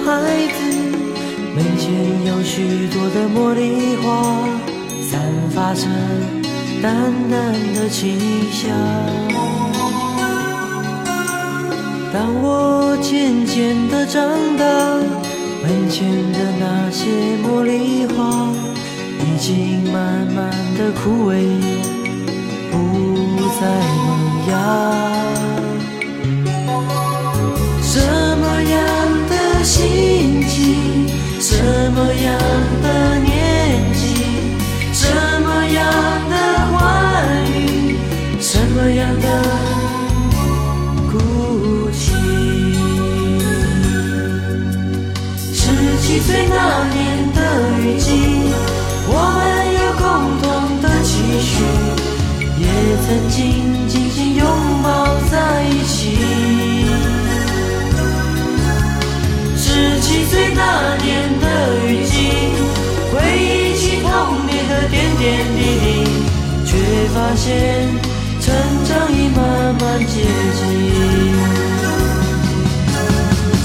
孩子，门前有许多的茉莉花，散发着淡淡的清香。当我渐渐的长大，门前的那些茉莉花已经慢慢的枯萎，不再萌芽。心情，什么样的年纪，什么样的话语，什么样的哭泣？十七岁那年的雨季，我们有共同的期许，也曾经紧紧拥七岁那年的雨季，回忆起童年的点点滴滴，却发现成长已慢慢接近。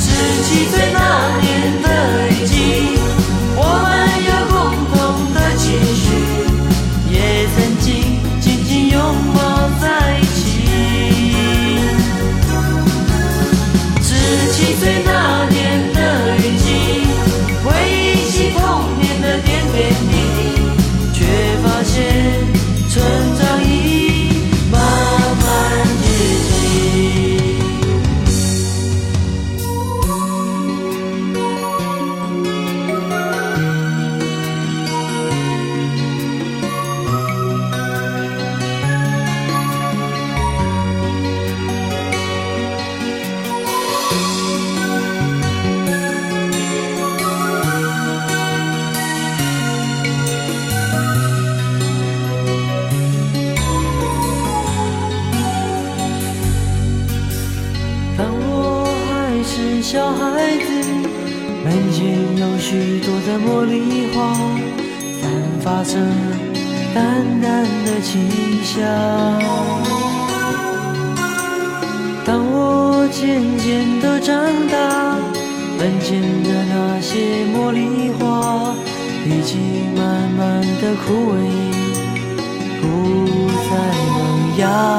十七岁那年的雨季，门前有许多的茉莉花，散发着淡淡的清香。当我渐渐的长大，门前的那些茉莉花已经慢慢的枯萎，不再萌芽。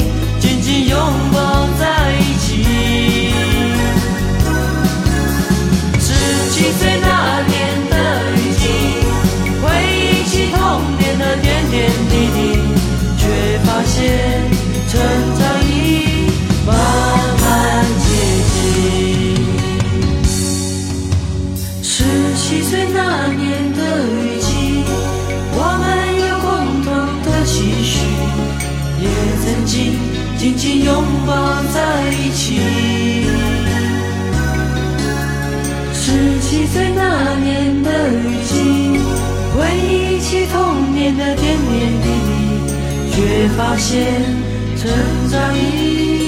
却发现成长已